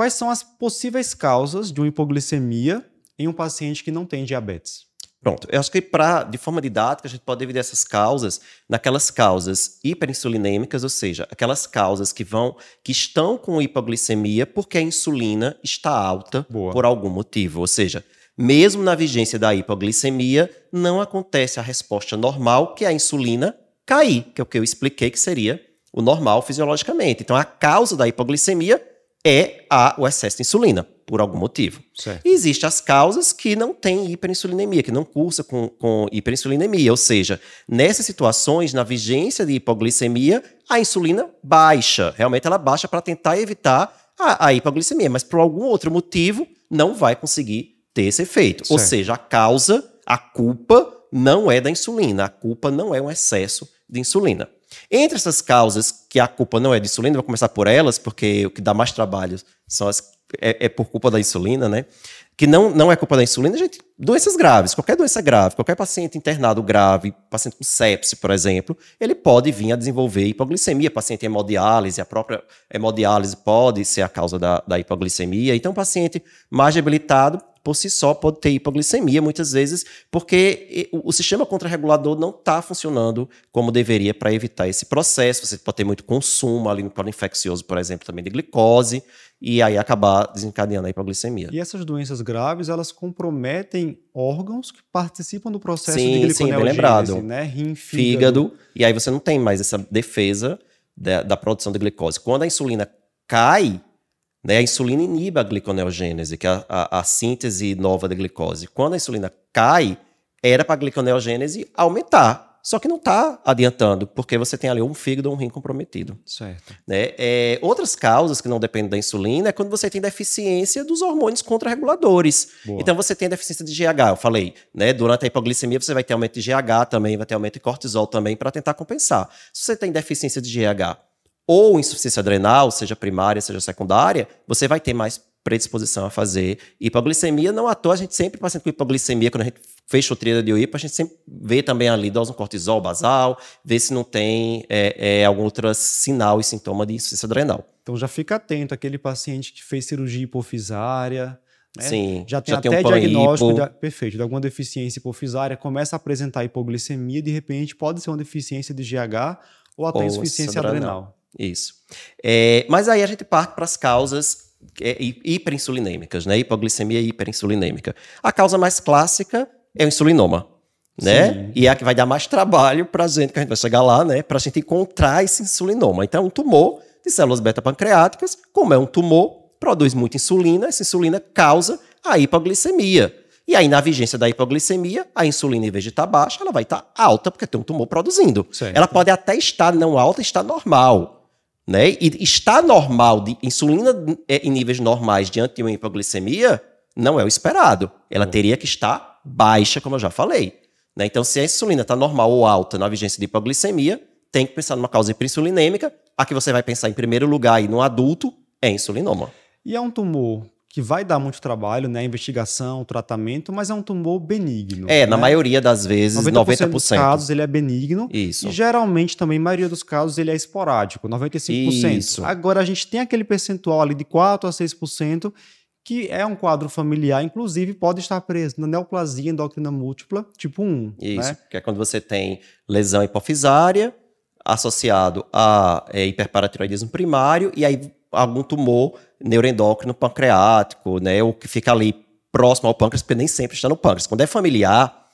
quais são as possíveis causas de uma hipoglicemia em um paciente que não tem diabetes? Pronto, eu acho que pra, de forma didática a gente pode dividir essas causas naquelas causas hiperinsulinêmicas, ou seja, aquelas causas que vão que estão com hipoglicemia porque a insulina está alta Boa. por algum motivo, ou seja, mesmo na vigência da hipoglicemia, não acontece a resposta normal, que é a insulina cair, que é o que eu expliquei que seria o normal fisiologicamente. Então a causa da hipoglicemia é a, o excesso de insulina, por algum motivo. Certo. E existem as causas que não têm hiperinsulinemia, que não cursa com, com hiperinsulinemia. Ou seja, nessas situações, na vigência de hipoglicemia, a insulina baixa. Realmente ela baixa para tentar evitar a, a, hipoglicemia, mas por algum outro motivo não vai conseguir ter esse efeito. Certo. Ou seja, a causa, a culpa não é da insulina, a culpa não é um excesso de insulina. Entre essas causas que a culpa não é de insulina, vou começar por elas, porque o que dá mais trabalho são as, é, é por culpa da insulina, né? Que não, não é culpa da insulina, gente, doenças graves, qualquer doença grave, qualquer paciente internado grave, paciente com sepse, por exemplo, ele pode vir a desenvolver hipoglicemia, paciente em hemodiálise, a própria hemodiálise pode ser a causa da, da hipoglicemia. Então, paciente mais debilitado por si só pode ter hipoglicemia muitas vezes, porque o sistema contrarregulador não está funcionando como deveria para evitar esse processo. Você pode ter muito consumo ali no colo infeccioso, por exemplo, também de glicose, e aí acabar desencadeando a hipoglicemia. E essas doenças graves, elas comprometem órgãos que participam do processo sim, de gliconeogênese, sim, bem lembrado. né? Rim, fígado. fígado. E aí você não tem mais essa defesa da, da produção de glicose. Quando a insulina cai, né? A insulina inibe a gliconeogênese, que é a, a, a síntese nova da glicose. Quando a insulina cai, era para a gliconeogênese aumentar. Só que não está adiantando, porque você tem ali um fígado ou um rim comprometido. Certo. Né? É, outras causas que não dependem da insulina é quando você tem deficiência dos hormônios contrarreguladores. Então você tem deficiência de GH, eu falei, né? Durante a hipoglicemia você vai ter aumento de GH também, vai ter aumento de cortisol também para tentar compensar. Se você tem deficiência de GH ou insuficiência adrenal, seja primária, seja secundária, você vai ter mais predisposição a fazer hipoglicemia. Não à toa, a gente sempre, paciente com hipoglicemia, quando a gente fecha o tríade de hipo, a gente sempre vê também ali dose no cortisol basal, vê se não tem é, é, algum outro sinal e sintoma de insuficiência adrenal. Então já fica atento, aquele paciente que fez cirurgia hipofisária, né? Sim, já tem já até tem um diagnóstico de, perfeito, de alguma deficiência hipofisária, começa a apresentar hipoglicemia, de repente pode ser uma deficiência de GH ou até ou insuficiência adrenal. adrenal. Isso. É, mas aí a gente parte para as causas é, hiperinsulinêmicas, né? Hipoglicemia hiperinsulinêmica. A causa mais clássica é o insulinoma, né? Sim. E é a que vai dar mais trabalho para a gente, que a gente vai chegar lá, né? Para a gente encontrar esse insulinoma. Então, é um tumor de células beta-pancreáticas, como é um tumor, produz muita insulina, essa insulina causa a hipoglicemia. E aí, na vigência da hipoglicemia, a insulina, em vez de estar tá baixa, ela vai estar tá alta, porque tem um tumor produzindo. Certo. Ela pode até estar não alta, estar normal. Né? E está normal de insulina é, em níveis normais diante de uma hipoglicemia não é o esperado. Ela uhum. teria que estar baixa, como eu já falei. Né? Então, se a insulina está normal ou alta na vigência de hipoglicemia, tem que pensar numa causa hiperinsulinêmica. A que você vai pensar em primeiro lugar aí no adulto é insulinoma. E é um tumor que vai dar muito trabalho, né? Investigação, tratamento, mas é um tumor benigno. É, né? na maioria das vezes, 90%. 90%. dos casos ele é benigno. Isso. E geralmente também, na maioria dos casos, ele é esporádico, 95%. Isso. Agora a gente tem aquele percentual ali de 4 a 6% que é um quadro familiar, inclusive pode estar preso na neoplasia endócrina múltipla, tipo 1. Isso, né? que é quando você tem lesão hipofisária associado a é, hiperparatiroidismo primário, e aí algum tumor neuroendócrino pancreático, né? Ou que fica ali próximo ao pâncreas, porque nem sempre está no pâncreas. Quando é familiar,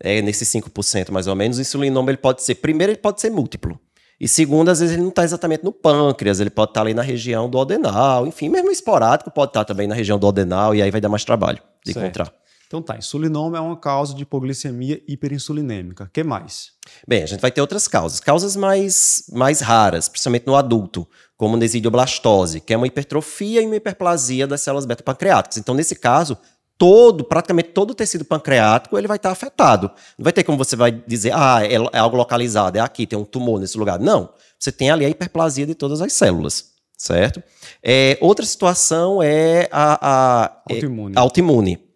é, nesses 5% mais ou menos, o insulinoma ele pode ser, primeiro, ele pode ser múltiplo. E segundo, às vezes ele não está exatamente no pâncreas, ele pode estar tá ali na região do adenal, enfim, mesmo esporádico pode estar tá também na região do adenal, e aí vai dar mais trabalho de certo. encontrar. Então tá, insulinoma é uma causa de hipoglicemia hiperinsulinêmica. O que mais? Bem, a gente vai ter outras causas. Causas mais, mais raras, principalmente no adulto, como nesidioblastose, que é uma hipertrofia e uma hiperplasia das células beta-pancreáticas. Então, nesse caso, todo, praticamente todo o tecido pancreático ele vai estar afetado. Não vai ter como você vai dizer, ah, é, é algo localizado, é aqui, tem um tumor nesse lugar. Não. Você tem ali a hiperplasia de todas as células, certo? É, outra situação é a, a autoimune. É, autoimune.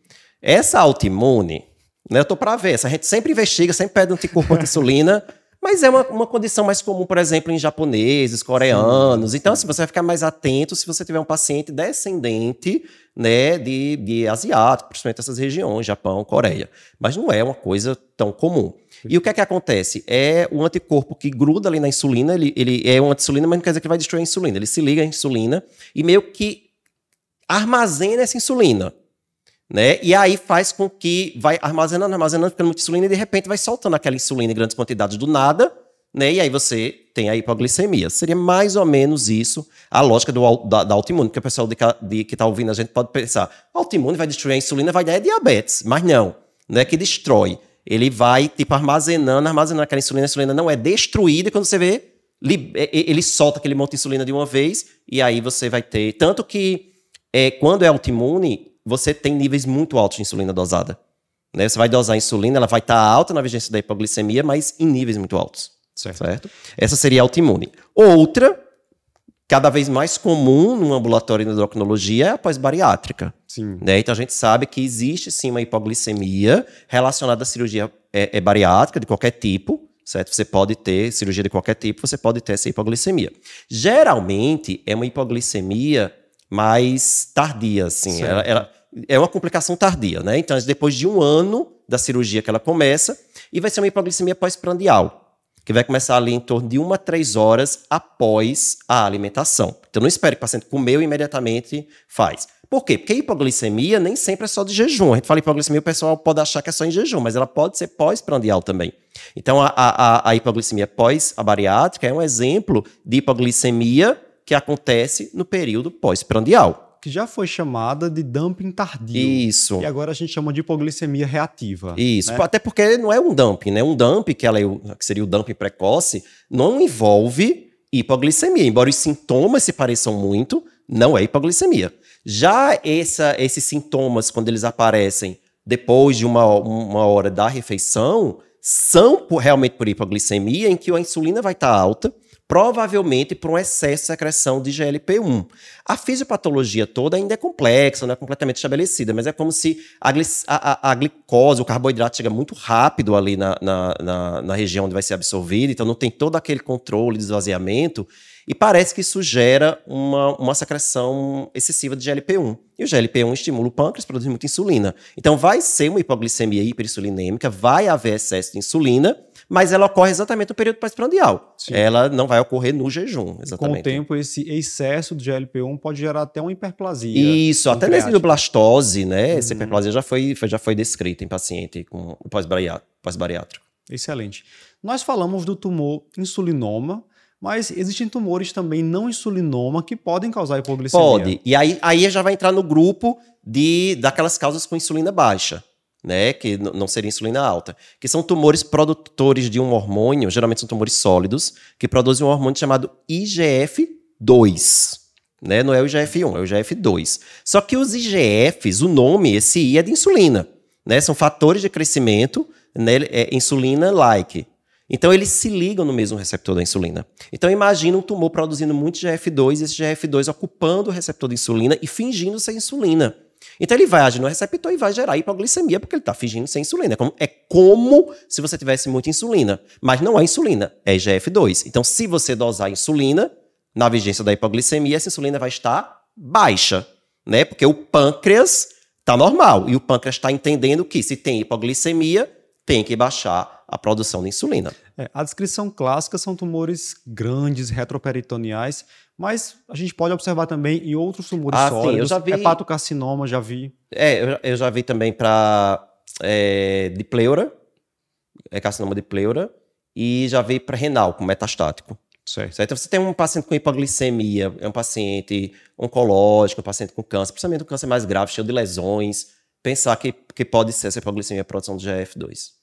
Essa autoimune, né, eu tô para ver, a gente sempre investiga, sempre pede um anticorpo anti-insulina, Mas é uma, uma condição mais comum, por exemplo, em japoneses, coreanos. Sim, então, sim. assim, você vai ficar mais atento se você tiver um paciente descendente né, de, de asiático, principalmente essas regiões, Japão, Coreia. Mas não é uma coisa tão comum. E o que é que acontece? É o anticorpo que gruda ali na insulina, ele, ele é uma insulina, mas não quer dizer que vai destruir a insulina. Ele se liga à insulina e meio que armazena essa insulina. Né? E aí faz com que vai armazenando, armazenando, ficando muita insulina e de repente vai soltando aquela insulina em grandes quantidades do nada, né? E aí você tem a hipoglicemia. Seria mais ou menos isso a lógica do, da, da autoimune, porque o pessoal de, de, que está ouvindo a gente pode pensar, autoimune vai destruir a insulina, vai dar diabetes. Mas não, não é que destrói. Ele vai, tipo, armazenando, armazenando aquela insulina, a insulina não é destruída, e quando você vê, ele solta aquele monte de insulina de uma vez, e aí você vai ter. Tanto que é, quando é autoimune, você tem níveis muito altos de insulina dosada. Né? Você vai dosar a insulina, ela vai estar tá alta na vigência da hipoglicemia, mas em níveis muito altos. Certo. certo? Essa seria autoimune. Outra, cada vez mais comum no ambulatório de endocrinologia, é a pós-bariátrica. Sim. Né? Então a gente sabe que existe sim uma hipoglicemia relacionada à cirurgia é, é bariátrica de qualquer tipo, certo? Você pode ter cirurgia de qualquer tipo, você pode ter essa hipoglicemia. Geralmente é uma hipoglicemia mais tardia, assim. Ela, ela, é uma complicação tardia, né? Então, depois de um ano da cirurgia que ela começa, e vai ser uma hipoglicemia pós-prandial, que vai começar ali em torno de uma a três horas após a alimentação. Então, não espere que o paciente comeu e imediatamente faz. Por quê? Porque a hipoglicemia nem sempre é só de jejum. A gente fala hipoglicemia, o pessoal pode achar que é só em jejum, mas ela pode ser pós-prandial também. Então, a, a, a hipoglicemia pós-abariátrica é um exemplo de hipoglicemia que acontece no período pós-prandial. Que já foi chamada de dumping tardio. Isso. E agora a gente chama de hipoglicemia reativa. Isso. Né? Até porque não é um dumping, né? Um dumping, que, ela é o, que seria o dumping precoce, não envolve hipoglicemia. Embora os sintomas se pareçam muito, não é hipoglicemia. Já essa, esses sintomas, quando eles aparecem depois de uma, uma hora da refeição, são por, realmente por hipoglicemia, em que a insulina vai estar alta, provavelmente por um excesso de secreção de GLP-1. A fisiopatologia toda ainda é complexa, não é completamente estabelecida, mas é como se a, a, a glicose, o carboidrato chega muito rápido ali na, na, na, na região onde vai ser absorvido, então não tem todo aquele controle de esvaziamento, e parece que isso gera uma, uma secreção excessiva de GLP-1. E o GLP-1 estimula o pâncreas, produz muita insulina. Então vai ser uma hipoglicemia hiperinsulinêmica, vai haver excesso de insulina, mas ela ocorre exatamente no período pós-prandial. Ela não vai ocorrer no jejum, exatamente. Com o tempo, esse excesso de GLP-1 pode gerar até uma hiperplasia. Isso, até mesmo blastose, né? Uhum. Essa hiperplasia já foi, já foi descrita em paciente com pós-bariátrico. Excelente. Nós falamos do tumor insulinoma, mas existem tumores também não insulinoma que podem causar hipoglicemia. Pode. E aí, aí já vai entrar no grupo de daquelas causas com insulina baixa né, que não seria insulina alta, que são tumores produtores de um hormônio, geralmente são tumores sólidos, que produzem um hormônio chamado IGF-2. Né? Não é o IGF-1, é o IGF-2. Só que os IGFs, o nome, esse I é de insulina. Né? São fatores de crescimento né? é insulina-like. Então, eles se ligam no mesmo receptor da insulina. Então, imagina um tumor produzindo muito GF2 e esse GF2 ocupando o receptor da insulina e fingindo ser insulina. Então ele vai agir no receptor e vai gerar hipoglicemia porque ele está fingindo ser insulina. É como, é como se você tivesse muita insulina, mas não é insulina, é IGF-2. Então se você dosar insulina, na vigência da hipoglicemia, essa insulina vai estar baixa, né? Porque o pâncreas está normal e o pâncreas está entendendo que se tem hipoglicemia, tem que baixar a produção de insulina. É, a descrição clássica são tumores grandes, retroperitoneais, mas a gente pode observar também em outros tumores ah, sólidos. Sim, eu já vi... Hepatocarcinoma, já vi. É, eu, eu já vi também para é, de pleura, é carcinoma de pleura, e já vi para renal, com metastático. Certo. certo. Então, você tem um paciente com hipoglicemia, é um paciente oncológico, um paciente com câncer, principalmente um câncer mais grave, cheio de lesões, pensar que, que pode ser essa hipoglicemia a produção de GF2.